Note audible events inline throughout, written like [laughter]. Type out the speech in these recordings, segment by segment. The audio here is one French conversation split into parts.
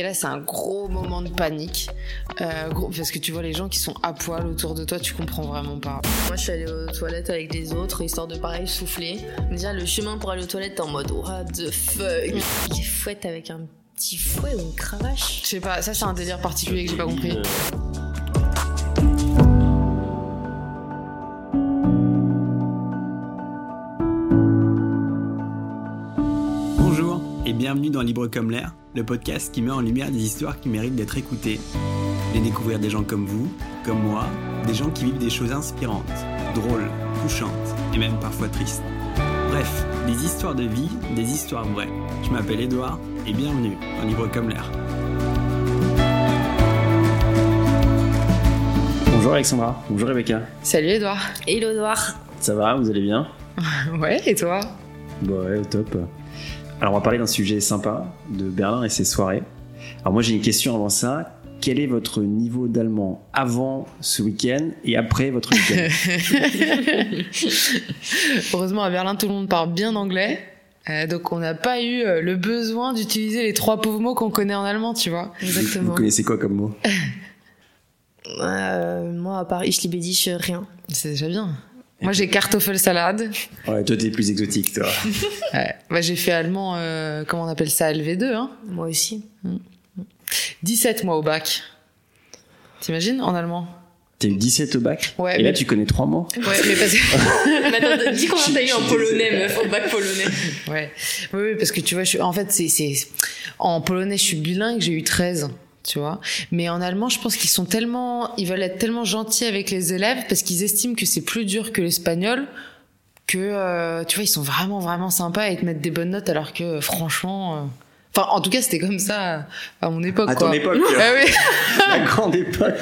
Et là, c'est un gros moment de panique. Euh, gros, parce que tu vois les gens qui sont à poil autour de toi, tu comprends vraiment pas. Moi, je suis allée aux toilettes avec les autres, histoire de pareil souffler. Déjà, le chemin pour aller aux toilettes, t'es en mode what the fuck? Il fouette avec un petit fouet ou une cravache. Je sais pas, ça c'est un délire particulier que j'ai pas compris. Bienvenue dans Libre comme l'air, le podcast qui met en lumière des histoires qui méritent d'être écoutées. Les découvrir des gens comme vous, comme moi, des gens qui vivent des choses inspirantes, drôles, touchantes et même parfois tristes. Bref, des histoires de vie, des histoires vraies. Je m'appelle Edouard et bienvenue dans Libre comme l'air. Bonjour Alexandra, bonjour Rebecca. Salut Edouard. Hello, Edouard. Ça va, vous allez bien? [laughs] Ouais, et toi? Bah ouais, au top. Alors on va parler d'un sujet sympa, de Berlin et ses soirées. Alors moi j'ai une question avant ça. Quel est votre niveau d'allemand avant ce week-end et après votre week-end? [laughs] Heureusement, à Berlin, tout le monde parle bien anglais. Euh, donc on n'a pas eu euh, le besoin d'utiliser les trois pauvres mots qu'on connaît en allemand, tu vois. Vous Exactement. connaissez quoi comme mot? [laughs] Euh, moi, à part Ich liebe dich, rien. C'est déjà bien. Moi j'ai Kartoffelsalade. Ouais, toi t'es plus exotique toi. [laughs] Ouais. Bah, j'ai fait allemand, euh, comment on appelle ça, LV2, hein. Moi aussi. 17 mois au bac. T'imagines en allemand? T'as eu 17 au bac? Ouais, Et là tu connais trois mots? Ouais, mais parce que... [laughs] Attends, dis combien t'as eu en [laughs] polonais, meuf, au bac polonais. Ouais. Oui, oui, parce que tu vois, je suis... en fait, c'est, c'est, en polonais, je suis bilingue, j'ai eu 13, tu vois. Mais en allemand, je pense qu'ils sont tellement, ils veulent être tellement gentils avec les élèves parce qu'ils estiment que c'est plus dur que l'espagnol que, euh, tu vois, ils sont vraiment, vraiment sympas et te mettent des bonnes notes alors que, franchement, euh, enfin, en tout cas, c'était comme ça à mon époque, À quoi. ton époque [laughs] Ah oui. La grande époque [laughs]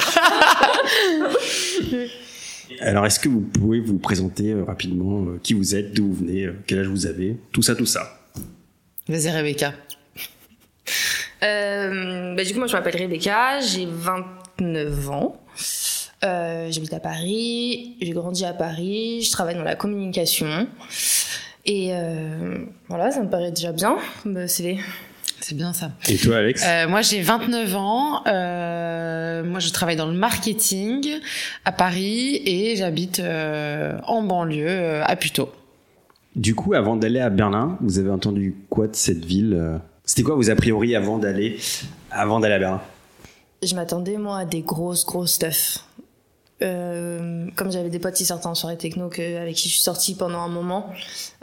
Alors est-ce que vous pouvez vous présenter euh, rapidement euh, qui vous êtes, d'où vous venez, euh, quel âge vous avez, tout ça, tout ça Vas-y, Rebecca. Euh, bah, du coup, moi, je m'appelle Rebecca, j'ai 29 ans. Euh, J'habite à Paris, j'ai grandi à Paris, je travaille dans la communication. Et euh, voilà, ça me paraît déjà bien. Bah, c'est bien ça. Et toi Alex? Euh, moi, j'ai 29 ans. Euh, moi, je travaille dans le marketing à Paris et j'habite euh, en banlieue à Puteaux. Du coup, avant d'aller à Berlin, vous avez entendu quoi de cette ville euh? C'était quoi vos a priori avant d'aller avant d'aller à Berlin? Je m'attendais, moi, à des grosses, grosses stuff. Euh, comme j'avais des potes qui sortaient en soirée techno que, avec qui je suis sortie pendant un moment,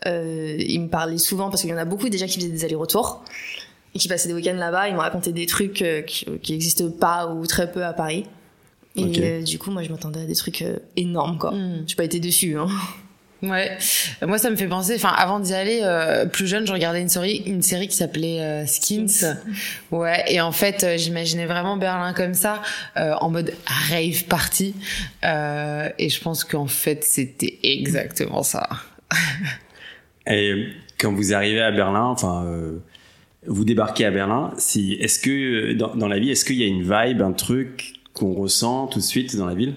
euh, ils me parlaient souvent parce qu'il y en a beaucoup déjà qui faisaient des allers-retours et qui passaient des week-ends là-bas. Ils m'ont raconté des trucs euh, qui, qui existent pas ou très peu à Paris. Et euh, du coup, moi, je m'attendais à des trucs euh, énormes, quoi. Mm. J'ai pas été déçue, hein. Ouais. Moi, ça me fait penser. Enfin, avant d'y aller, euh, plus jeune, je regardais une série, une série qui s'appelait euh, Skins. Ouais. Et en fait, euh, j'imaginais vraiment Berlin comme ça, euh, en mode rave party. Euh, et je pense qu'en fait, c'était exactement ça. [laughs] Et quand vous arrivez à Berlin, enfin, euh, vous débarquez à Berlin, si, est-ce que dans, dans la vie, est-ce qu'il y a une vibe, un truc qu'on ressent tout de suite dans la ville?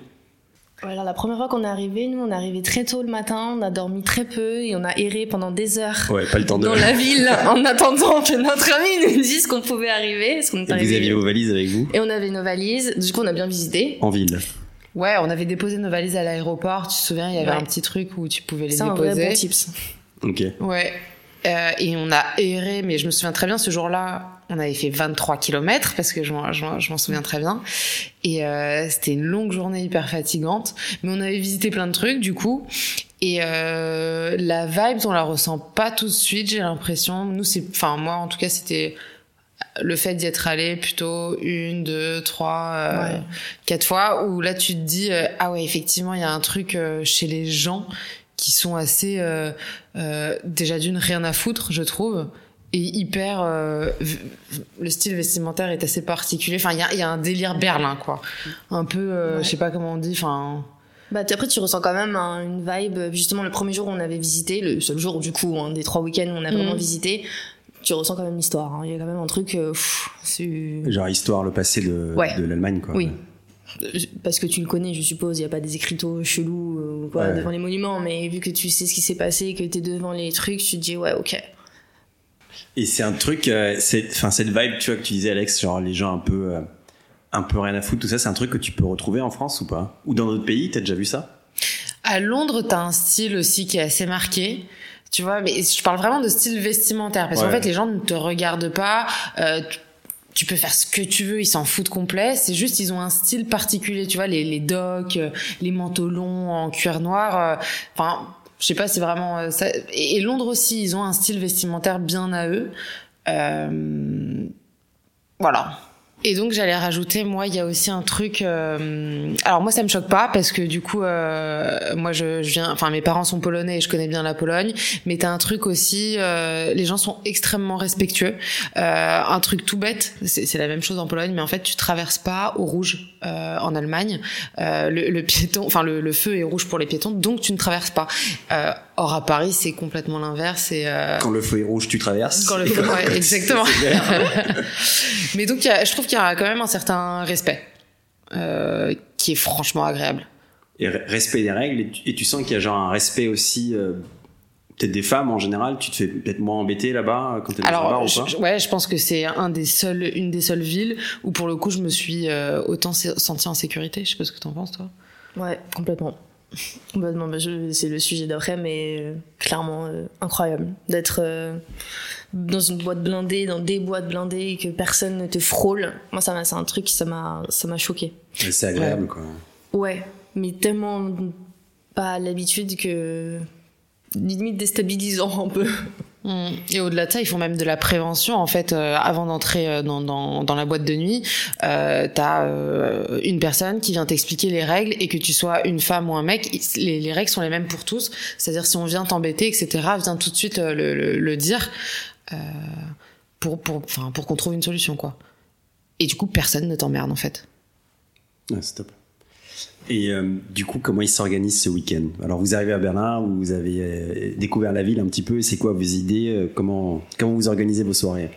Alors, la première fois qu'on est arrivé, nous, on est arrivé très tôt le matin, on a dormi très peu et on a erré pendant des heures. Ouais, pas le temps de. dans la ville [laughs] en attendant que notre ami nous dise qu'on pouvait arriver. Parce qu'on est Et arrivé. vous aviez vos valises avec vous Et on avait nos valises. Du coup, on a bien visité. en ville. Ouais, on avait déposé nos valises à l'aéroport. Tu te souviens, il y avait Ouais. un petit truc où tu pouvais les C'est un déposer. vrai bon tips. Ok. Ouais. Euh, et on a erré, mais je me souviens très bien, ce jour-là, on avait fait 23 kilomètres, parce que je m'en, je m'en- je m'en souviens très bien. Et euh, c'était une longue journée hyper fatigante. Mais on avait visité plein de trucs, du coup. Et euh, la vibe, on la ressent pas tout de suite, j'ai l'impression. Nous, c'est... Enfin, moi, en tout cas, c'était le fait d'y être allé plutôt une, deux, trois, euh, Ouais. quatre fois, où là, tu te dis, euh, ah ouais, effectivement, il y a un truc euh, chez les gens qui sont assez euh, euh, déjà d'une rien à foutre je trouve et hyper euh, le style vestimentaire est assez particulier enfin il y a, il y a un délire berlin quoi un peu euh, Ouais. je sais pas comment on dit enfin Bah, après, tu ressens quand même hein, une vibe. Justement, le premier jour où on avait visité, le seul jour, du coup, hein, des trois week-ends où on a vraiment Mhm. visité, tu ressens quand même l'histoire. hein. Il y a quand même un truc. euh, pff. Genre histoire, le passé de, Ouais. de l'Allemagne, quoi. Oui. Parce que tu le connais, je suppose, il n'y a pas des écriteaux chelous euh, ou quoi, Ouais. devant les monuments, mais vu que tu sais ce qui s'est passé, que tu es devant les trucs, tu te dis ouais, ok. Et c'est un truc, euh, c'est, enfin cette vibe, tu vois, que tu disais Alex, genre les gens un peu, euh, un peu rien à foutre, tout ça, c'est un truc que tu peux retrouver en France ou pas? Ou dans d'autres pays, t'as déjà vu ça? À Londres, t'as un style aussi qui est assez marqué. Tu vois, mais je parle vraiment de style vestimentaire parce qu'en fait, les gens ne te regardent pas. euh, tu- peux faire ce que tu veux, ils s'en foutent complet. C'est juste, ils ont un style particulier. Tu vois, les, les docks, les manteaux longs en cuir noir. euh, Enfin, je sais pas, c'est vraiment euh, ça. Et, Londres aussi, ils ont un style vestimentaire bien à eux. Euh, voilà. Et donc j'allais rajouter, moi, il y a aussi un truc. euh, alors moi, ça me choque pas parce que du coup, euh, moi, je, je viens. Enfin, mes parents sont polonais et je connais bien la Pologne. Mais t'as un truc aussi. euh, les gens sont extrêmement respectueux. Euh, un truc tout bête, c'est la même chose en Pologne, mais en fait, tu traverses pas au rouge euh, en Allemagne. Euh, le, le piéton, enfin le, le feu est rouge pour les piétons, donc tu ne traverses pas. Or à Paris, c'est complètement l'inverse. Et euh, Quand le feu est rouge, tu traverses. quand le feu, ouais, [laughs] exactement. [laughs] Mais donc, y a- je trouve qu'il y a quand même un certain respect euh, qui est franchement agréable. Et re- respect des règles, et tu, et tu sens qu'il y a genre un respect aussi, euh, peut-être des femmes en général, tu te fais peut-être moins embêter là-bas euh, quand t'es dans un bar Alors, ou je- pas? je- ouais, je pense que c'est un des seuls, une des seules villes où pour le coup, je me suis euh, autant se- sentie en sécurité. Je sais pas ce que t'en penses, toi. Ouais, complètement. Bah, je- c'est le sujet d'après, mais euh, clairement euh, incroyable d'être euh, dans une boîte blindée, dans des boîtes blindées, et que personne ne te frôle. Moi, ça c'est un truc qui ça m'a, ça m'a choqué. C'est agréable quoi. Ouais, mais tellement pas l'habitude que limite déstabilisant un peu. Mm. Et au-delà de ça, ils font même de la prévention. En fait, euh, avant d'entrer euh, dans, dans, dans la boîte de nuit, euh, t'as euh, une personne qui vient t'expliquer les règles et que tu sois une femme ou un mec, les, les règles sont les mêmes pour tous. C'est-à-dire si on vient t'embêter, etc., viens tout de suite euh, le, le, le dire euh, pour, pour, pour qu'on trouve une solution, quoi. Et du coup, personne ne t'emmerde, en fait. Ouais, c'est top. Et euh, du coup, comment il s'organise ce week-end? Alors, vous arrivez à Berlin, vous avez euh, découvert la ville un petit peu. C'est quoi vos idées? Euh, Comment comment vous organisez vos soirées?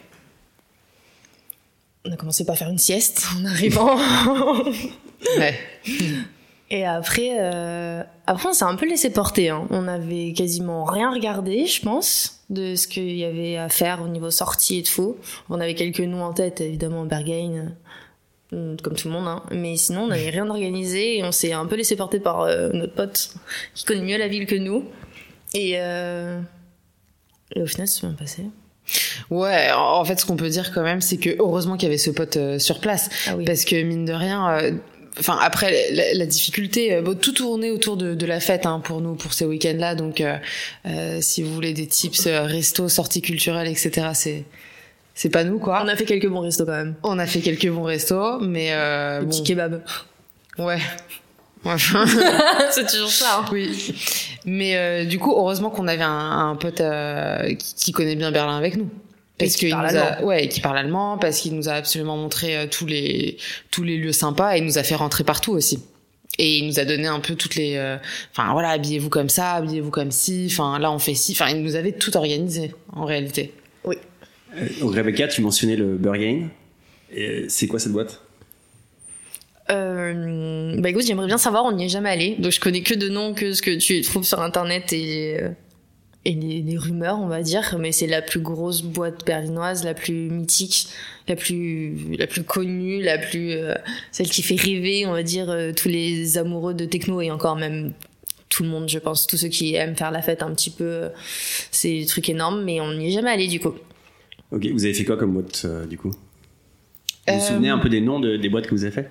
On a commencé par faire une sieste [laughs] en arrivant. Ouais. [laughs] Et après, euh, après on s'est un peu laissé porter. Hein. On avait quasiment rien regardé, je pense, de ce qu'il y avait à faire au niveau sortie et tout. On avait quelques noms en tête, évidemment, Berghain, comme tout le monde. Hein. Mais sinon, on n'avait rien organisé et on s'est un peu laissé porter par euh, notre pote qui connaît mieux la ville que nous. Et, euh, et au final, c'est bien passé. Ouais, en fait, ce qu'on peut dire quand même, c'est que heureusement qu'il y avait ce pote euh, sur place. Ah oui. Parce que mine de rien, euh, enfin après la, la difficulté, euh, bon, tout tournait autour de, de la fête hein, pour nous pour ces week-ends-là. Donc, euh, euh, si vous voulez des tips euh, resto, sorties culturelles, etc., c'est c'est pas nous quoi. On a fait quelques bons restos quand même. On a fait quelques bons restos, mais euh, Le bon, petit kebab. ouais. [laughs] Enfin, [laughs] c'est toujours ça. hein. oui. Mais euh, du coup, heureusement qu'on avait un, un pote euh, qui, qui connaît bien Berlin avec nous. Parce qui qu'il parle nous a, allemand. ouais, qui parle allemand, parce qu'il nous a absolument montré euh, tous les tous les lieux sympas et il nous a fait rentrer partout aussi. Et il nous a donné un peu toutes les, enfin voilà, habillez-vous comme ça, habillez-vous comme ci, enfin là on fait ci, enfin il nous avait tout organisé en réalité. Euh, Rebecca, tu mentionnais le Burgain. C'est quoi cette boîte? Euh, bah écoute, j'aimerais bien savoir, on n'y est jamais allé. Donc je connais que de noms que ce que tu trouves sur internet et, euh, et les, les rumeurs, on va dire. Mais c'est la plus grosse boîte berlinoise, la plus mythique, la plus, la plus connue, la plus, celle qui fait rêver, on va dire, tous les amoureux de techno et encore même tout le monde, je pense, tous ceux qui aiment faire la fête un petit peu. C'est des trucs énormes, mais on n'y est jamais allé du coup. Ok, vous avez fait quoi comme boîte euh, du coup? Vous vous Euh, souvenez un peu des noms de- des boîtes que vous avez fait?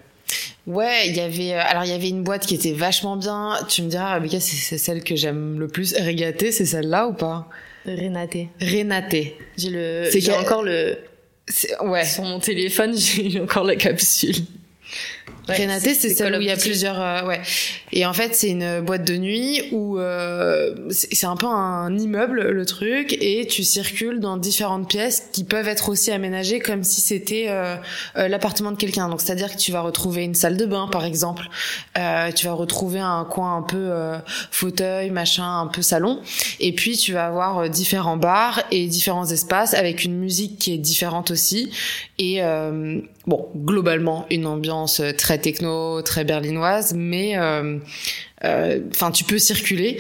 Ouais, il y avait, euh, alors il y avait une boîte qui était vachement bien. Tu me diras, Rebecca, c'est celle que j'aime le plus. Regaté, c'est celle-là ou pas? Renate. Renaté. J'ai le, C'est j'ai encore le, Ouais. sur mon téléphone, [laughs] j'ai encore la capsule. Ouais, Renaté, c'est celle où il y a plusieurs, euh, ouais. Et en fait, c'est une boîte de nuit où euh, c'est un peu un immeuble le truc, et tu circules dans différentes pièces qui peuvent être aussi aménagées comme si c'était euh, l'appartement de quelqu'un. Donc, c'est-à-dire que tu vas retrouver une salle de bain, par exemple. Tu vas retrouver un coin un peu fauteuil, machin, un peu salon. Et puis, tu vas avoir différents bars et différents espaces avec une musique qui est différente aussi. Et bon, globalement, une ambiance très techno, très berlinoise, mais euh, euh, enfin, tu peux circuler.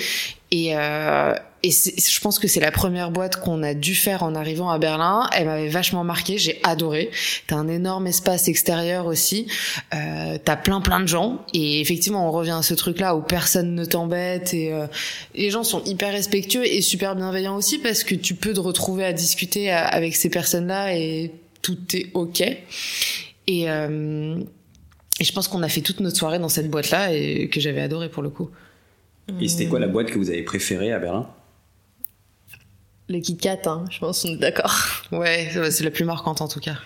Et, euh, je pense que c'est la première boîte qu'on a dû faire en arrivant à Berlin. Elle m'avait vachement marqué, j'ai adoré. T'as un énorme espace extérieur aussi. Euh, T'as plein plein de gens et effectivement on revient à ce truc-là où personne ne t'embête et les gens sont hyper respectueux et super bienveillants aussi parce que tu peux te retrouver à discuter avec ces personnes-là et tout est ok. Et, et je pense qu'on a fait toute notre soirée dans cette boîte-là et que j'avais adoré pour le coup. Et c'était quoi la boîte que vous avez préférée à Berlin? Le Kit Kat, hein, je pense, on est d'accord. [laughs] Ouais, c'est la plus marquante en tout cas.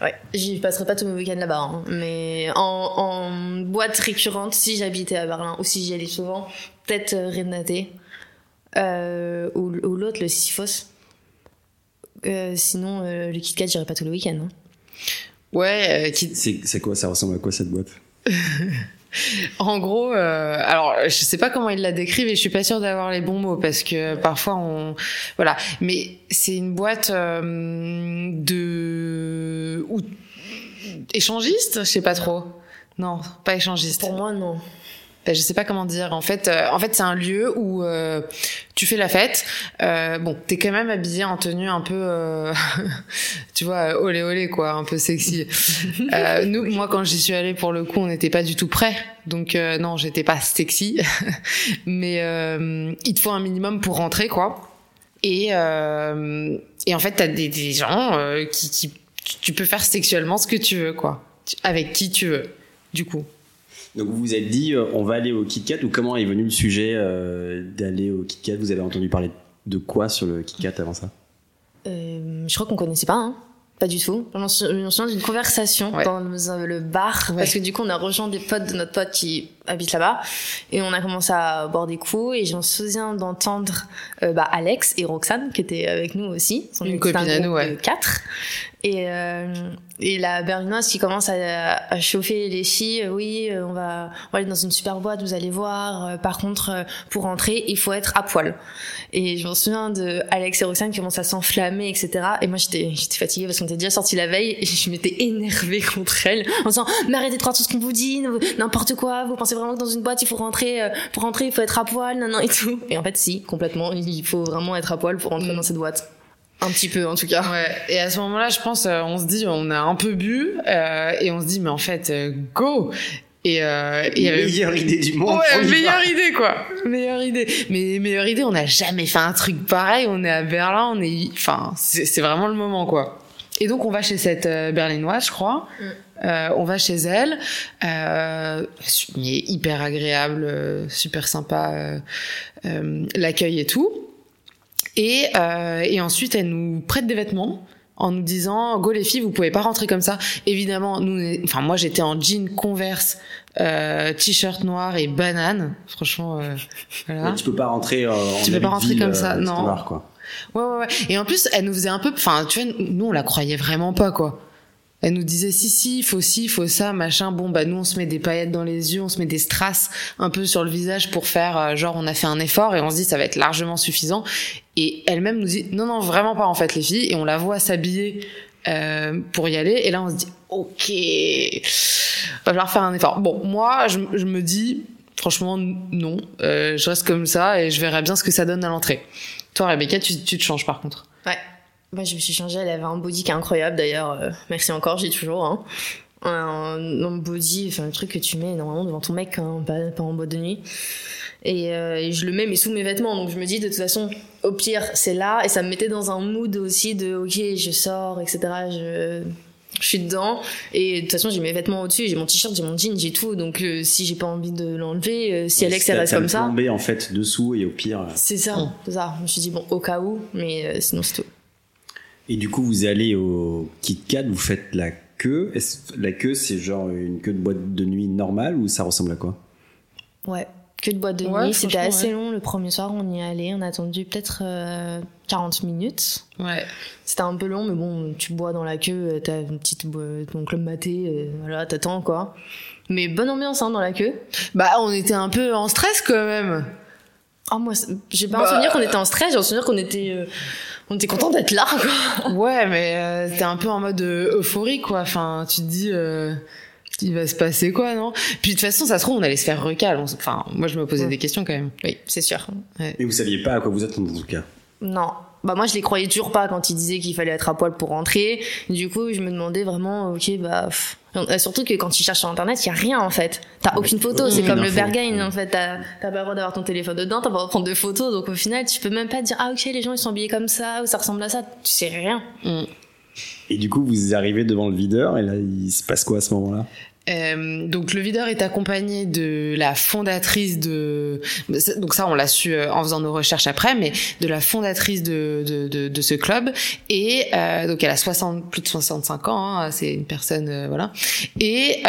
Ouais, j'y passerai pas tous mes week-ends là-bas, hein, mais en, boîte récurrente, si j'habitais à Berlin ou si j'y allais souvent, peut-être euh, Renate euh, ou, l'autre, le Sisyphos. Euh, sinon, le Kit Kat, j'irai pas tous les week-ends. Hein. Ouais, c'est quoi Ça ressemble à quoi cette boîte? [laughs] En gros, euh, alors je sais pas comment il la décrit, mais je suis pas sûre d'avoir les bons mots parce que parfois on, voilà. Mais c'est une boîte euh, de ou échangiste, je sais pas trop. Non, pas échangiste. Pour moi, non je sais pas comment dire. En fait, euh, en fait, c'est un lieu où euh, tu fais la fête. Euh, bon, t'es quand même habillé en tenue un peu, euh, [laughs] tu vois, olé olé quoi, un peu sexy. [laughs] nous, moi, quand j'y suis allée pour le coup, on n'était pas du tout prêts. Donc non, j'étais pas sexy, [laughs] mais il te faut un minimum pour rentrer quoi. Et et en fait, t'as des, des gens qui, qui tu peux faire sexuellement ce que tu veux quoi, avec qui tu veux, du coup. Donc vous vous êtes dit, euh, on va aller au KitKat ou comment est venu le sujet euh, d'aller au KitKat Vous avez entendu parler de quoi sur le KitKat avant ça? Euh, Je crois qu'on connaissait pas. Hein pas du tout. On se souvient d'une conversation dans le bar parce que du coup on a rejoint des potes de notre pote qui habite là-bas et on a commencé à boire des coups et je me souviens d'entendre bah, Alex et Roxane qui étaient avec nous aussi. Une copine à nous, ouais. Quatre. Et, euh, et la berlinoise qui commence à, à, chauffer les filles, euh, oui, euh, on va, on va aller dans une super boîte, vous allez voir. Euh, par contre, pour rentrer, il faut être à poil. Et je me souviens de Alex et Roxane qui commencent à s'enflammer, etc. Et moi, j'étais, j'étais fatiguée parce qu'on était déjà sorti la veille et je m'étais énervée contre elle en disant, mais arrêtez de croire tout ce qu'on vous dit, n'importe quoi. Vous pensez vraiment que dans une boîte, il faut rentrer, pour rentrer, il faut être à poil, non, non, et tout. Et en fait, si, complètement, il faut vraiment être à poil pour rentrer mm. dans cette boîte. Un petit peu, en tout cas. Ouais. Et à ce moment-là, je pense, euh, on se dit, on a un peu bu, euh, et on se dit, mais en fait, euh, go et, euh, et meilleure idée du monde. Ouais, meilleure idée quoi. Meilleure idée. Mais meilleure idée, on n'a jamais fait un truc pareil. On est à Berlin, on est, enfin, c'est vraiment le moment quoi. Et donc on va chez cette euh, berlinoise, je crois. Mm. Euh, on va chez elle, euh, hyper agréable, super sympa, l'accueil et tout. Et, euh, et ensuite, elle nous prête des vêtements en nous disant go les filles vous pouvez pas rentrer comme ça évidemment nous enfin moi j'étais en jean converse euh, t-shirt noir et banane franchement euh, [laughs] voilà. tu peux pas rentrer euh, en tu peux pas rentrer comme ça euh, non quoi. Ouais, ouais ouais et en plus elle nous faisait un peu enfin tu vois nous on la croyait vraiment pas quoi elle nous disait si si, faut il faut ça, machin. Bon bah nous on se met des paillettes dans les yeux, on se met des strass un peu sur le visage pour faire euh, genre on a fait un effort et on se dit ça va être largement suffisant. Et elle-même nous dit non non vraiment pas en fait les filles et on la voit s'habiller euh, pour y aller et là on se dit ok va falloir faire un effort. Bon moi je, je me dis franchement non, euh, je reste comme ça et je verrai bien ce que ça donne à l'entrée. Toi Rebecca tu, tu te changes par contre. Ouais. Moi, je me suis changée. Elle avait un body qui est incroyable d'ailleurs. Euh, merci encore, j'ai toujours. Hein. Un, un, body, enfin un truc que tu mets normalement devant ton mec, hein, pas, pas, en boîte de nuit. Et, euh, et, je le mets mais sous mes vêtements. Donc je me dis de toute façon, au pire, c'est là. Et ça me mettait dans un mood aussi de ok, je sors, etc. Je, je suis dedans. Et de toute façon, j'ai mes vêtements au-dessus, j'ai mon t-shirt, j'ai mon jean, j'ai tout. Donc euh, si j'ai pas envie de l'enlever, euh, si Alex elle reste comme ça. en fait dessous et au pire. C'est ça, c'est ça. Je me suis dit bon, au cas où, mais sinon c'est tout. Et du coup, vous allez au KitKat, vous faites la queue. La queue, c'est genre une queue de boîte de nuit normale ou ça ressemble à quoi? Ouais, queue de boîte de nuit. C'était assez long le premier soir, on y est allé. On a attendu peut-être 40 euh, minutes. Ouais. C'était un peu long, mais bon, tu bois dans la queue, euh, t'as une petite ton club maté, euh, voilà, t'attends quoi. Mais bonne ambiance hein, dans la queue. Bah, on était un peu en stress quand même. Ah, moi, j'ai pas un bah, souvenir qu'on était en stress, j'ai un souvenir qu'on était on était content d'être là quoi. Ouais, mais euh, t'es un peu en mode euh, euphorie quoi. Enfin, tu te dis. Euh... il va se passer quoi, non? Puis de toute façon, ça se trouve, on allait se faire recal. On s- Enfin, moi, je me posais des questions quand même. Oui, c'est sûr. Et vous saviez pas à quoi vous attendre en tout cas? Non. Bah moi je les croyais toujours pas quand ils disaient qu'il fallait être à poil pour rentrer. Du coup je me demandais vraiment ok bah pff. Euh, surtout que quand tu cherches sur internet il y a rien en fait. T'as aucune photo, c'est comme le. Berghain en fait. T'as t'as pas le droit d'avoir ton téléphone dedans, t'as pas le droit de prendre de photos donc au final tu peux même pas dire ah ok les gens ils sont habillés comme ça ou ça ressemble à ça. Tu sais rien. Et du coup, vous arrivez devant le videur et là, il se passe quoi à ce moment-là? Euh, donc le videur est accompagné de la fondatrice de donc ça on l'a su euh, en faisant nos recherches après mais de la fondatrice de de, de, de ce club. Et euh, donc elle a 60 plus de 65 ans hein, c'est une personne euh, voilà. Et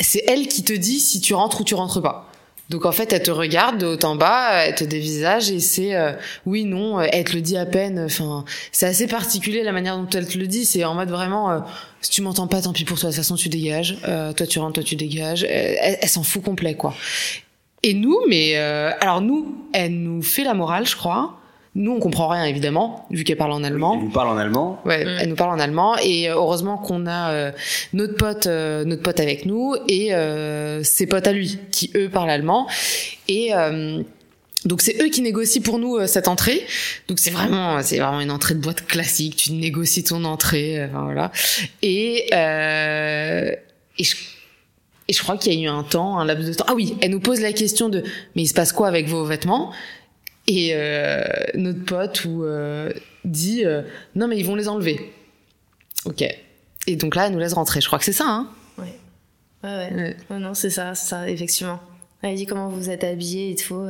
c'est elle qui te dit si tu rentres ou tu rentres pas donc en fait, elle te regarde de haut en bas, elle te dévisage et c'est euh, oui, non, euh, elle te le dit à peine. Enfin, c'est assez particulier la manière dont elle te le dit. C'est en mode vraiment, euh, si tu m'entends pas, tant pis pour toi. De toute façon, tu dégages. Euh, toi, tu rentres, toi, tu dégages. Euh, elle elle s'en fout complet, quoi. Et nous, mais euh, alors nous, elle nous fait la morale, je crois. Nous, on comprend rien évidemment, vu qu'elle parle en allemand. Il vous parle en allemand. Ouais, elle nous parle en allemand et euh, heureusement qu'on a euh, notre pote, euh, notre pote avec nous et euh, ses potes à lui qui eux parlent allemand et euh, donc c'est eux qui négocient pour nous euh, cette entrée. Donc c'est vraiment, c'est vraiment une entrée de boîte classique. Tu négocies ton entrée, enfin, voilà. Et euh, et je et je crois qu'il y a eu un temps, un laps de temps. Ah oui, elle nous pose la question de mais il se passe quoi avec vos vêtements? Et euh, notre pote ou euh, dit euh, non mais ils vont les enlever. Ok. Et donc là, elle nous laisse rentrer. Je crois que c'est ça. Hein Ouais ouais. Ouais. Ouais, non c'est ça c'est ça effectivement. Elle dit comment vous êtes habillés et tout.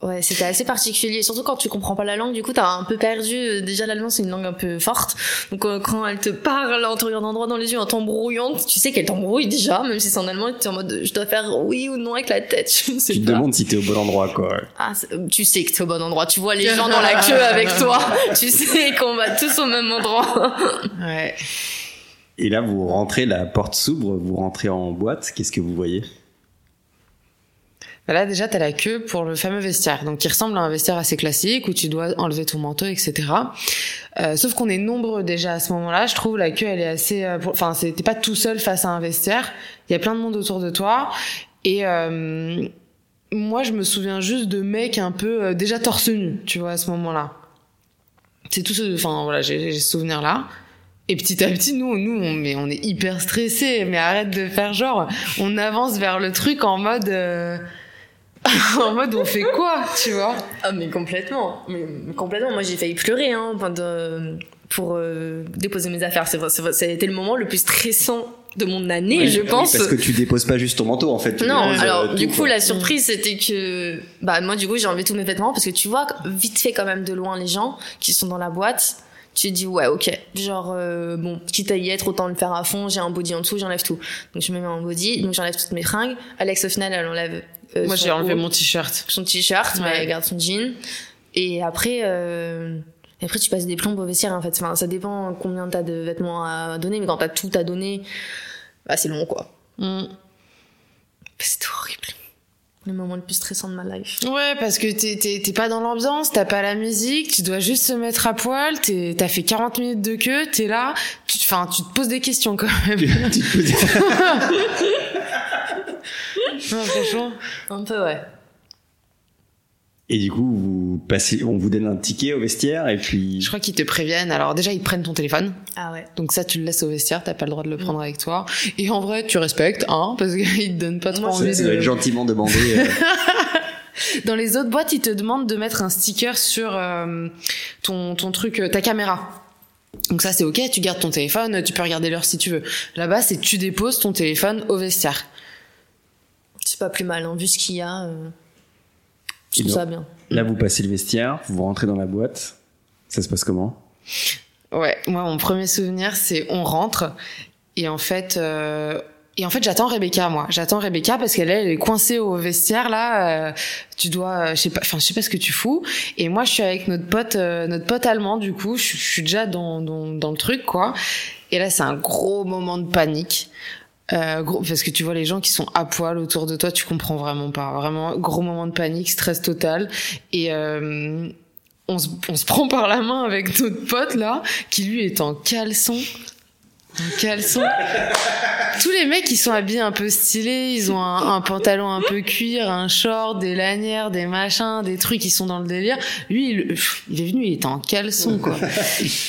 Ouais, c'était assez particulier. Surtout quand tu comprends pas la langue, du coup, t'as un peu perdu. Euh, Déjà, l'allemand, c'est une langue un peu forte. Donc, euh, quand elle te parle en te regardant droit dans les yeux, en t'embrouillant, tu sais qu'elle t'embrouille déjà, même si c'est en allemand, t'es en mode, je dois faire oui ou non avec la tête. [laughs] Je ne sais Tu te pas. demandes si t'es au bon endroit, quoi. Ah, euh, tu sais que t'es au bon endroit. Tu vois les [laughs] gens dans la queue avec toi. Tu sais qu'on va tous au même endroit. [laughs] Ouais. Et là, vous rentrez, la porte s'ouvre, vous rentrez en boîte. Qu'est-ce que vous voyez? Là, déjà, t'as la queue pour le fameux vestiaire, donc qui ressemble à un vestiaire assez classique où tu dois enlever ton manteau, etc. Euh, sauf qu'on est nombreux déjà à ce moment-là. Je trouve la queue, elle est assez. euh, pour- Enfin, t'es pas tout seul face à un vestiaire. Il y a plein de monde autour de toi. Et euh, moi, je me souviens juste de mecs un peu euh, déjà torse nu, tu vois, à ce moment-là. C'est tout ce. Enfin, voilà, j'ai j'ai ce souvenir-là. Et petit à petit, nous, nous, on, mais on est hyper stressés. Mais arrête de faire genre, on avance vers le truc en mode, euh, [laughs] en mode, on fait quoi, tu vois? Ah mais complètement, mais complètement. Moi j'ai failli pleurer hein, pendant- pour euh, déposer mes affaires. C'est vrai, c'est vrai, ça a été le moment le plus stressant de mon année, je oui, pense. Parce que tu déposes pas juste ton manteau, en fait. tu Non, déposes, alors euh, du coup quoi. la surprise c'était que bah moi du coup j'ai enlevé tous mes vêtements parce que tu vois vite fait quand même de loin les gens qui sont dans la boîte. Tu te dis ouais ok genre euh, bon quitte à y être autant le faire à fond j'ai un body en dessous j'enlève tout donc je me mets en body donc j'enlève toutes mes fringues Alex au final elle enlève euh, Moi, j'ai enlevé haut mon t-shirt. son t-shirt, mais Ouais. elle garde son jean. Et après, euh, et après tu passes des plombes au vestiaire en fait. Enfin, ça dépend combien t'as de vêtements à donner, mais quand t'as tout à donner, bah c'est long quoi. Mm. C'était horrible. Le moment le plus stressant de ma life. Ouais, parce que t'es, t'es, t'es pas dans l'ambiance, t'as pas la musique, tu dois juste te mettre à poil, t'es, t'as fait 40 minutes de queue, t'es là, tu, enfin, tu te poses des questions quand même. [laughs] Tu te poses- [laughs] Non, franchement. Un peu ouais. Et du coup, vous passez, on vous donne un ticket au vestiaire et puis. Je crois qu'ils te préviennent. Alors déjà, ils prennent ton téléphone. Ah ouais. Donc ça, tu le laisses au vestiaire, t'as pas le droit de le prendre avec toi. Et en vrai, tu respectes, hein, parce qu'ils [laughs] te donnent pas trop Moi, envie Ça doit de... être gentiment demandé. euh, [laughs] Dans les autres boîtes, ils te demandent de mettre un sticker sur euh, ton, ton truc, euh, ta caméra. Donc ça, c'est ok, tu gardes ton téléphone, tu peux regarder l'heure si tu veux. Là-bas, c'est tu déposes ton téléphone au vestiaire. C'est pas plus mal, hein, vu ce qu'il y a. euh, Je trouve donc, ça bien. Là, vous passez le vestiaire, vous rentrez dans la boîte. Ça se passe comment? Ouais, moi, mon premier souvenir, c'est on rentre et en fait, euh, et en fait, j'attends Rebecca, moi. J'attends Rebecca parce qu'elle elle est coincée au vestiaire là. euh, tu dois, euh, je sais pas, enfin, je sais pas ce que tu fous. Et moi, je suis avec notre pote, euh, notre pote allemand. Du coup, je, je suis déjà dans, dans dans le truc, quoi. Et là, c'est un gros moment de panique. Euh, gros, parce que tu vois les gens qui sont à poil autour de toi, tu comprends vraiment pas. Vraiment, gros moment de panique, stress total. Et euh, on se, on se prend par la main avec notre pote là, qui lui est en caleçon. En caleçon. Tous les mecs, ils sont habillés un peu stylés, ils ont un, un pantalon un peu cuir, un short, des lanières, des machins, des trucs, ils sont dans le délire. Lui, il, il est venu, il était en caleçon, quoi.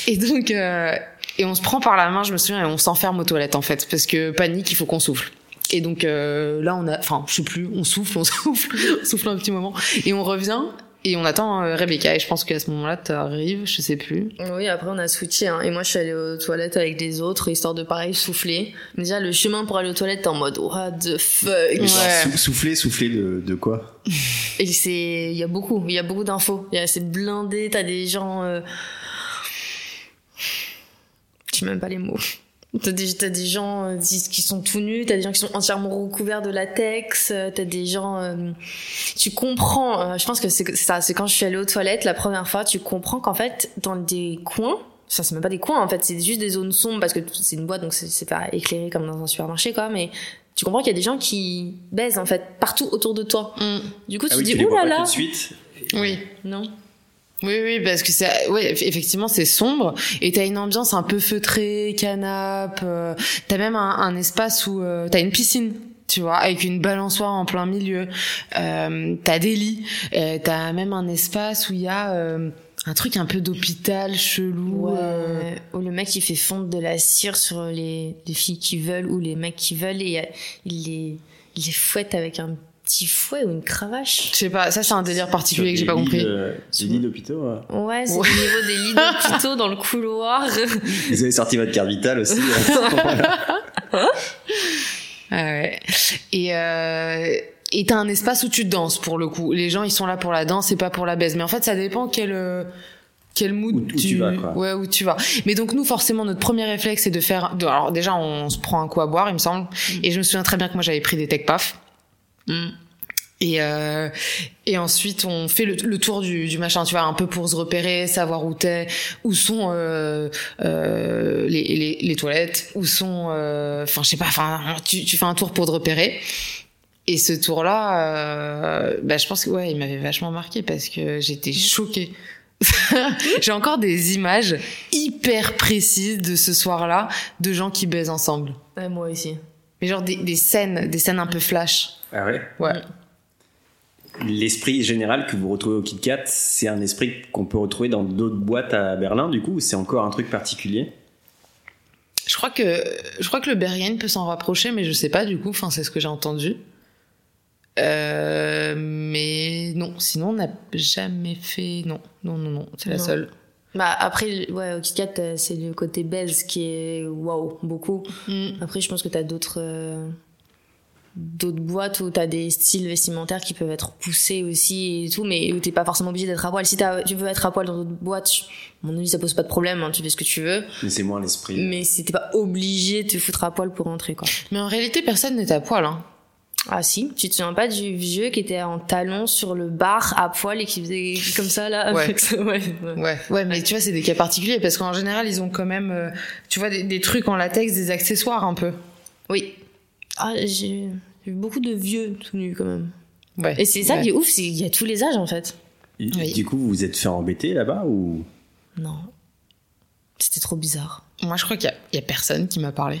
Et donc, euh, et on se prend par la main, je me souviens, et on s'enferme aux toilettes, en fait, parce que panique, il faut qu'on souffle. Et donc euh, là, on a, enfin, je sais plus, on souffle, on [laughs] souffle, on souffle un petit moment, et on revient. Et on attend euh, Rebecca, et je pense qu'à ce moment-là, t'arrives, je sais plus. Oui, après on a switché, hein. et moi je suis allée aux toilettes avec les autres, histoire de pareil souffler. Mais déjà, le chemin pour aller aux toilettes, t'es en mode what the fuck? Mais genre, Ouais. sou- souffler, souffler de, de quoi? Et c'est, il y a beaucoup, il y a beaucoup d'infos. Il y a, c'est blindé, t'as des gens, euh... je sais même pas les mots. T'as des, t'as des gens euh, qui sont tout nus, t'as des gens qui sont entièrement recouverts de latex, euh, t'as des gens, euh, tu comprends, euh, je pense que c'est c'est ça, c'est quand je suis allée aux toilettes la première fois, tu comprends qu'en fait, dans des coins, ça c'est même pas des coins en fait, c'est juste des zones sombres parce que c'est une boîte donc c'est c'est pas éclairé comme dans un supermarché quoi, mais tu comprends qu'il y a des gens qui baisent en fait partout autour de toi. Mm. Du coup, tu Ah oui, dis, ouh là là. suite. Oui. Non. Oui, oui, parce que c'est, ouais, eff- effectivement, c'est sombre et t'as une ambiance un peu feutrée, canapé. euh, t'as même un, un espace où euh, t'as une piscine. Tu vois, avec une balançoire en plein milieu. Euh, t'as des lits. Euh, t'as même un espace où il y a euh, un truc un peu d'hôpital chelou. Ouais. euh, Ou le mec qui fait fondre de la cire sur les, les filles qui veulent ou les mecs qui veulent et il les, il les fouette avec un petit fouet ou une cravache. Je sais pas, ça c'est un délire particulier que j'ai pas compris. de- Des lits d'hôpitaux. ouais. Ouais, c'est Ouais. au niveau des lits d'hôpitaux dans le couloir. [laughs] Vous avez sorti votre carte vitale aussi. [laughs] euh. Ah ouais. Et euh, et t'as un espace où tu danses pour le coup. Les gens ils sont là pour la danse et pas pour la baise. Mais en fait ça dépend quel euh, quel mood Où- où tu vas, quoi. Ouais où tu vas. Mais donc nous forcément notre premier réflexe c'est de faire. De, alors déjà on se prend un coup à boire il me semble. Et je me souviens très bien que moi j'avais pris des tech paf. Et, euh, et ensuite, on fait le, le tour du, du machin, tu vois, un peu pour se repérer, savoir où t'es, où sont euh, euh, les, les, les toilettes, où sont... Enfin, je sais pas, enfin, tu, tu fais un tour pour te repérer. Et ce tour-là, bah, je pense que ouais, il m'avait vachement marqué parce que j'étais choquée. [laughs] J'ai encore des images hyper précises de ce soir-là, de gens qui baisent ensemble. Ouais, moi aussi. Mais genre des, des scènes, des scènes un peu flash. Ah ouais Ouais. L'esprit général que vous retrouvez au Kit Kat, c'est un esprit qu'on peut retrouver dans d'autres boîtes à Berlin, du coup, ou c'est encore un truc particulier? Je crois que je crois que le Bergen peut s'en rapprocher, mais je sais pas du coup. Enfin, c'est ce que j'ai entendu. Euh, mais non, sinon on n'a jamais fait. Non, non, non, non, c'est la Non. seule. Bah après, ouais, au Kit Kat, euh, c'est le côté baise qui est waouh, beaucoup. Mm. Après, je pense que t'as d'autres euh, d'autres boîtes où t'as des styles vestimentaires qui peuvent être poussés aussi et tout, mais où t'es pas forcément obligé d'être à poil. Si t'as- tu veux être à poil dans d'autres boîtes, mon avis, ça pose pas de problème, hein, tu fais ce que tu veux. Mais c'est moins l'esprit. Mais si t'es pas obligé de te foutre à poil pour rentrer, quoi. Mais en réalité, personne n'est à poil. Hein. Ah si, tu te souviens pas du vieux qui était en talon sur le bar à poil et qui faisait [laughs] comme ça là Ouais. avec ça, ouais, ouais. Ouais, ouais, mais tu vois, c'est des cas particuliers parce qu'en général, ils ont quand même, euh, tu vois, des, des trucs en latex, des accessoires un peu. Oui. Ah, j'ai vu beaucoup de vieux tout nus quand même. Ouais. Et c'est ça Ouais. qui est ouf, c'est qu'il y a tous les âges en fait. Et Oui. Du coup, vous vous êtes fait embêter là-bas ou? Non. C'était trop bizarre. Moi, je crois qu'il y a, il y a personne qui m'a parlé.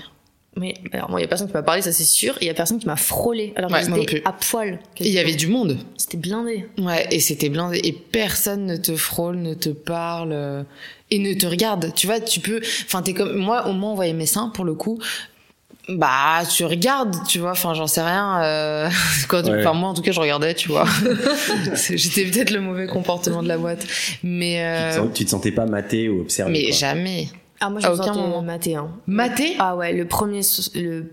Mais alors moi, il y a personne qui m'a parlé, ça c'est sûr. Et il y a personne qui m'a frôlé. Alors Ouais, j'étais à poil. Il y avait du monde. C'était blindé. Ouais, et c'était blindé. Et personne ne te frôle, ne te parle euh, et ne te regarde. Tu vois, tu peux. Enfin, t'es comme moi. Au moins, on voyait mes seins pour le coup. Bah, tu regardes, tu vois. Enfin, j'en sais rien. euh, [laughs] Quand, Ouais. Enfin, moi, en tout cas, je regardais, tu vois. [laughs] J'étais peut-être le mauvais comportement de la boîte, mais tu, te euh, sens- tu te sentais pas maté ou observé mais quoi. jamais. Ah moi je À me aucun sentais moment. maté. Hein. Maté? Ah ouais, le premier, le,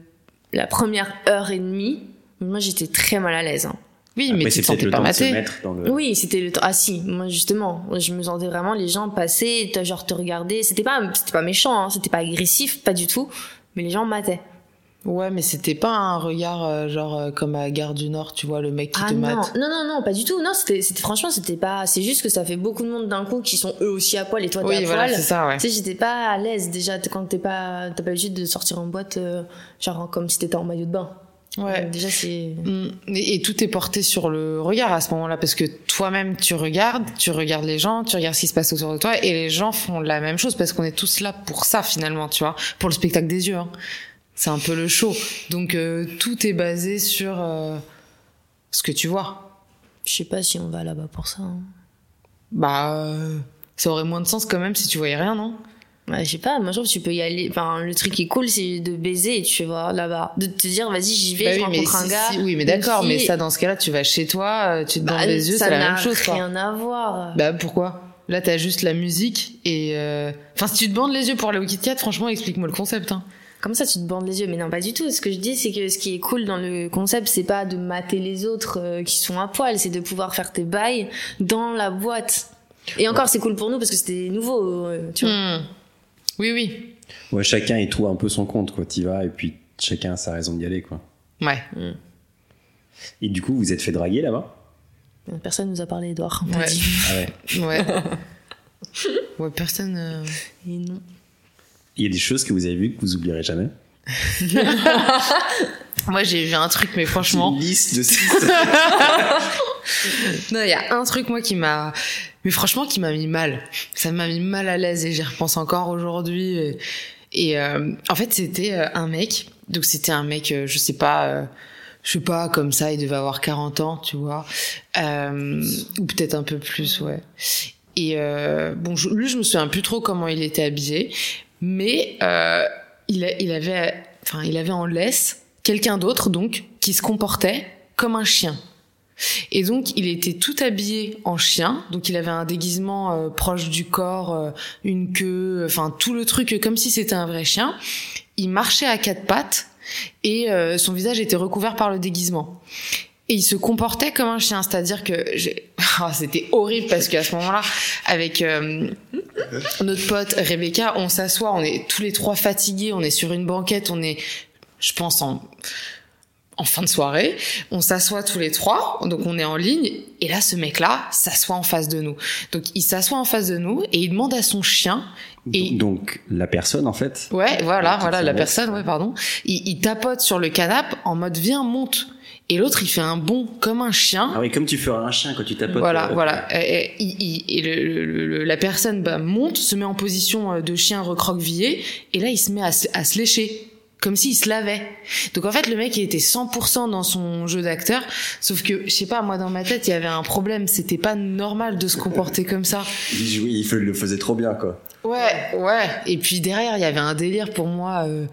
la première heure et demie, moi j'étais très mal à l'aise. hein. Oui, Après, mais tu te sentais le pas temps de se maté. mettre dans le. Oui, c'était le temps. Ah si, moi justement, je me sentais vraiment les gens passer, genre te regarder. C'était pas, c'était pas méchant, hein, c'était pas agressif, pas du tout. Mais les gens mataient. Ouais, mais c'était pas un regard euh, genre euh, comme à Gare du Nord, tu vois, le mec qui Ah te non, mate. non, non, non, pas du tout. Non, c'était, c'était franchement, c'était pas. C'est juste que ça fait beaucoup de monde d'un coup qui sont eux aussi à poil et toi t'es Oui, à voilà, poil. c'est ça, ouais. Tu sais, j'étais pas à l'aise déjà quand t'es pas, t'as pas l'habitude de sortir en boîte, euh, genre comme si t'étais en maillot de bain. Ouais. Donc, déjà, c'est. Mm. Et, et tout est porté sur le regard à ce moment-là, parce que toi-même tu regardes, tu regardes les gens, tu regardes ce qui se passe autour de toi, et les gens font la même chose parce qu'on est tous là pour ça finalement, tu vois, pour le spectacle des yeux. Hein. C'est un peu le show. Donc euh, tout est basé sur euh, ce que tu vois. Je sais pas si on va là-bas pour ça. hein. Bah, euh, ça aurait moins de sens quand même si tu voyais rien, non? Ouais, je sais pas, moi je trouve que tu peux y aller. Enfin, le truc qui est cool, c'est de baiser, tu vois, là-bas. De te dire, vas-y, j'y vais, Bah je oui, mais rencontre un si- gars. si- oui, mais une d'accord, mais fille. ça dans ce cas-là, tu vas chez toi, euh, tu te Bah, bandes les yeux, ça c'est la n'a même chose, quoi. rien à voir. Bah pourquoi? Là, t'as juste la musique et. euh, Enfin, si tu te bandes les yeux pour aller au Kit Kat, franchement, explique-moi le concept. Hein. Comme ça, tu te bandes les yeux. Mais non, pas du tout. Ce que je dis, c'est que ce qui est cool dans le concept, c'est pas de mater les autres euh, qui sont à poil, c'est de pouvoir faire tes bails dans la boîte. Et encore, c'est cool pour nous parce que c'était nouveau, euh, tu vois. Hmm. Oui, oui. Ouais, chacun y trouve un peu son compte, quoi. T'y vas et puis chacun a sa raison d'y aller, quoi. Ouais. Et du coup, vous êtes fait draguer là-bas? Personne nous a parlé, Edouard. Ouais. Ah ouais. Ouais. [laughs] ouais, personne. euh, Et non. Il y a des choses que vous avez vues que vous oublierez jamais. [laughs] Moi, j'ai vu un truc, mais franchement. Une liste de six. [laughs] Non, il y a un truc, moi, qui m'a. Mais franchement, qui m'a mis mal. Ça m'a mis mal à l'aise et j'y repense encore aujourd'hui. Et, et, euh, en fait, c'était euh, un mec. Donc, c'était un mec, euh, je sais pas. euh, je sais pas, comme ça, il devait avoir 40 ans, tu vois. Euh, ou peut-être un peu plus, ouais. Et euh, bon, je- lui, je me souviens plus trop comment il était habillé, mais euh, il, avait, enfin, il avait en laisse quelqu'un d'autre, donc, qui se comportait comme un chien. Et donc, il était tout habillé en chien. Donc, il avait un déguisement euh, proche du corps, euh, une queue, enfin, tout le truc euh, comme si c'était un vrai chien. Il marchait à quatre pattes et son visage était recouvert par le déguisement. Et il se comportait comme un chien, c'est-à-dire que j'ai... Ah, [laughs] c'était horrible parce qu'à ce moment-là, avec euh, notre pote Rebecca, on s'assoit, on est tous les trois fatigués, on est sur une banquette, on est, je pense, en, en fin de soirée, on s'assoit tous les trois, donc on est en ligne, et là, ce mec-là s'assoit en face de nous. Donc, il s'assoit en face de nous et il demande à son chien, et Donc, la personne, en fait. Ouais, voilà, voilà, la personne, ouais. pardon. Il, il tapote sur le canapé en mode viens, monte. Et l'autre, il fait un bond comme un chien. Ah oui, comme tu ferais un chien quand tu tapotes. Voilà, euh, voilà. Et, et- le- le- le- la personne bah, monte, se met en position euh, de chien recroquevillé, et là, il se met à, se- à se lécher. Comme s'il se lavait. Donc en fait, le mec, il était 100% dans son jeu d'acteur. Sauf que, je sais pas, moi, dans ma tête, il y avait un problème. C'était pas normal de se comporter comme ça. [laughs] Il jouait, il le faisait trop bien, quoi. Ouais, ouais. Et puis derrière, il y avait un délire pour moi, euh,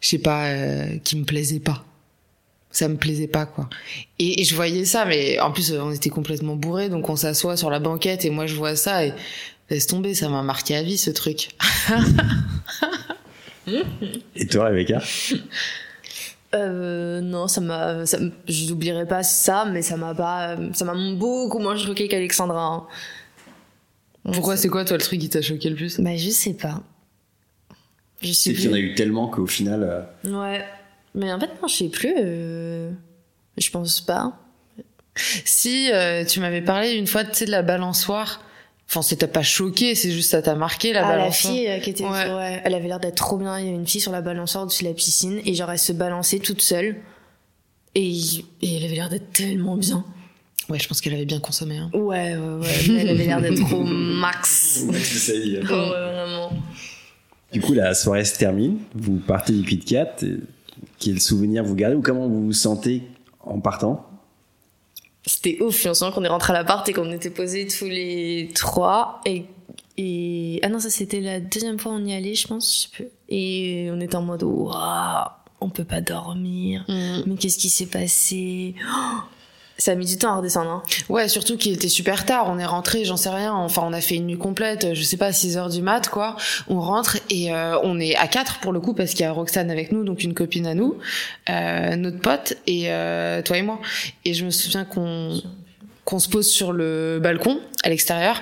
je sais pas, euh, qui me plaisait pas. Ça me plaisait pas, quoi. Et, et je voyais ça, mais en plus, on était complètement bourrés, donc on s'assoit sur la banquette et moi je vois ça et laisse tomber, ça m'a marqué à vie ce truc. [laughs] Et toi, Rebecca? Euh, non, ça m'a, je n'oublierai pas ça, mais ça m'a pas, ça m'a beaucoup moins choqué qu'Alexandra. hein. Pourquoi c'est quoi toi le truc qui t'a choqué le plus? Bah, je sais pas. Je sais C'est qu'il y en a eu tellement qu'au final. euh, Ouais. Mais en fait, non, je sais plus. euh, Je pense pas. Si euh, tu m'avais parlé une fois, tu sais, de la balançoire. Enfin, c'est t'as pas choqué, c'est juste ça t'a marqué la Ah, la balançoire. fille euh, qui était, Ouais. ouais, elle avait l'air d'être trop bien. Il y avait une fille sur la balançoire au-dessus de la piscine et genre elle se balançait toute seule. Et, et elle avait l'air d'être tellement bien. Ouais, je pense qu'elle avait bien consommé. Hein. Ouais, ouais, ouais. mais elle avait l'air d'être [laughs] au max. euh. Oh, ouais, vraiment. Du coup, la soirée se termine. Vous partez du Kit Kat. et Quel souvenir vous gardez ou comment vous vous sentez en partant? C'était ouf. Me souviens qu'on est rentré à l'appart et qu'on était posés tous les trois. Et, et... Ah non, ça c'était la deuxième fois on y allait, je pense. Je sais plus. Et on était en mode, waouh, on peut pas dormir. Mm. Mais qu'est-ce qui s'est passé? Oh Ça a mis du temps à redescendre. Hein. Ouais, surtout qu'il était super tard. On est rentré, j'en sais rien. Enfin, on a fait une nuit complète, je sais pas, 6 heures du mat, quoi. On rentre et euh, on est à quatre pour le coup parce qu'il y a Roxane avec nous, donc une copine à nous, euh, notre pote et euh, toi et moi. Et je me souviens qu'on qu'on se pose sur le balcon à l'extérieur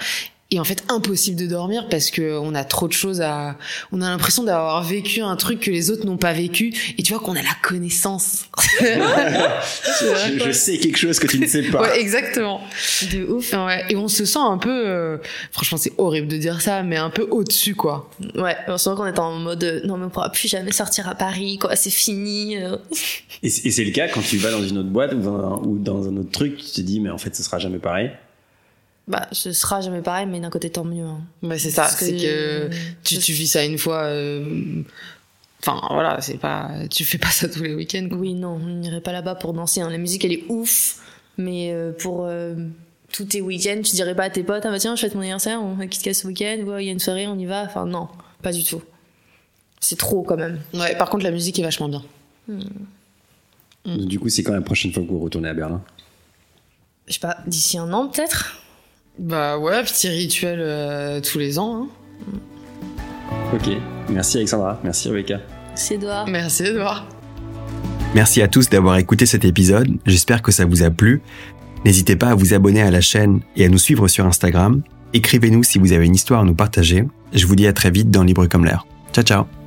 et en fait impossible de dormir parce que on a trop de choses à on a l'impression d'avoir vécu un truc que les autres n'ont pas vécu. Et tu vois qu'on a la connaissance. [laughs] Je, je, sais quelque chose que tu ne sais pas. Ouais, exactement. De ouf. Ouais et on se sent un peu euh, franchement c'est horrible de dire ça mais un peu au dessus quoi. Ouais on sent qu'on est en mode euh, non mais on pourra plus jamais sortir à Paris quoi c'est fini euh. et c'est le cas quand tu vas dans une autre boîte ou dans, un, ou dans un autre truc tu te dis mais en fait ce sera jamais pareil bah, ce sera jamais pareil, mais d'un côté, tant mieux. Hein. Ouais, c'est ça. C'est que, tu, tu vis ça une fois. Euh... Enfin, voilà, c'est pas. Tu fais pas ça tous les week-ends. Oui, non, on n'irait pas là-bas pour danser. Hein. La musique, elle est ouf, mais euh, pour euh, tous tes week-ends, tu dirais pas à tes potes, ah bah tiens, je fête mon anniversaire, on va quitter ce week-end, il y a une soirée, on y va. Enfin, non, pas du tout. C'est trop quand même. Ouais, par contre, la musique est vachement bien. Hmm. Du coup, c'est quand la prochaine fois que vous retournez à Berlin? Je sais pas, d'ici un an peut-être? Bah ouais, petit rituel euh, tous les ans. Hein. Ok, merci Alexandra, merci Rebecca. Merci Edouard. Merci Edouard. Merci à tous d'avoir écouté cet épisode, j'espère que ça vous a plu. N'hésitez pas à vous abonner à la chaîne et à nous suivre sur Instagram. Écrivez-nous si vous avez une histoire à nous partager. Je vous dis à très vite dans Libre comme l'air. Ciao ciao